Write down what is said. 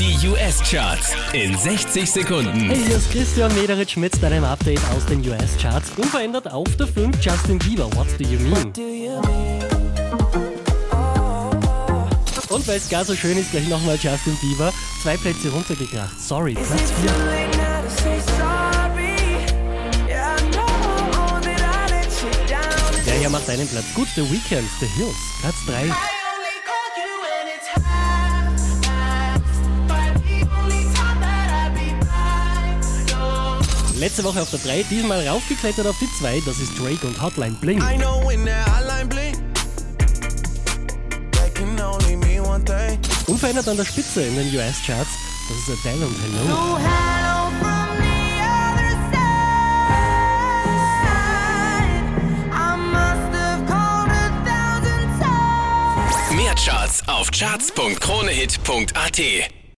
Die US-Charts in 60 Sekunden. Hey, hier ist Christian Mederitsch mit deinem Update aus den US-Charts. Unverändert auf der 5 Justin Bieber, What Do You Mean? Und weil es gar so schön ist, gleich nochmal Justin Bieber. Zwei Plätze runtergekracht. Sorry, Platz 4. Der hier macht einen Platz gut. The Weeknd, The Hills, Platz 3. Letzte Woche auf der 3, diesmal raufgeklettert auf die 2. Das ist Drake und Hotline Bling. I know when that hotline blink, that can only mean one thing. Unverändert an der Spitze in den US-Charts. Das ist Adele und Hello. Mehr Charts auf charts.kronehit.at.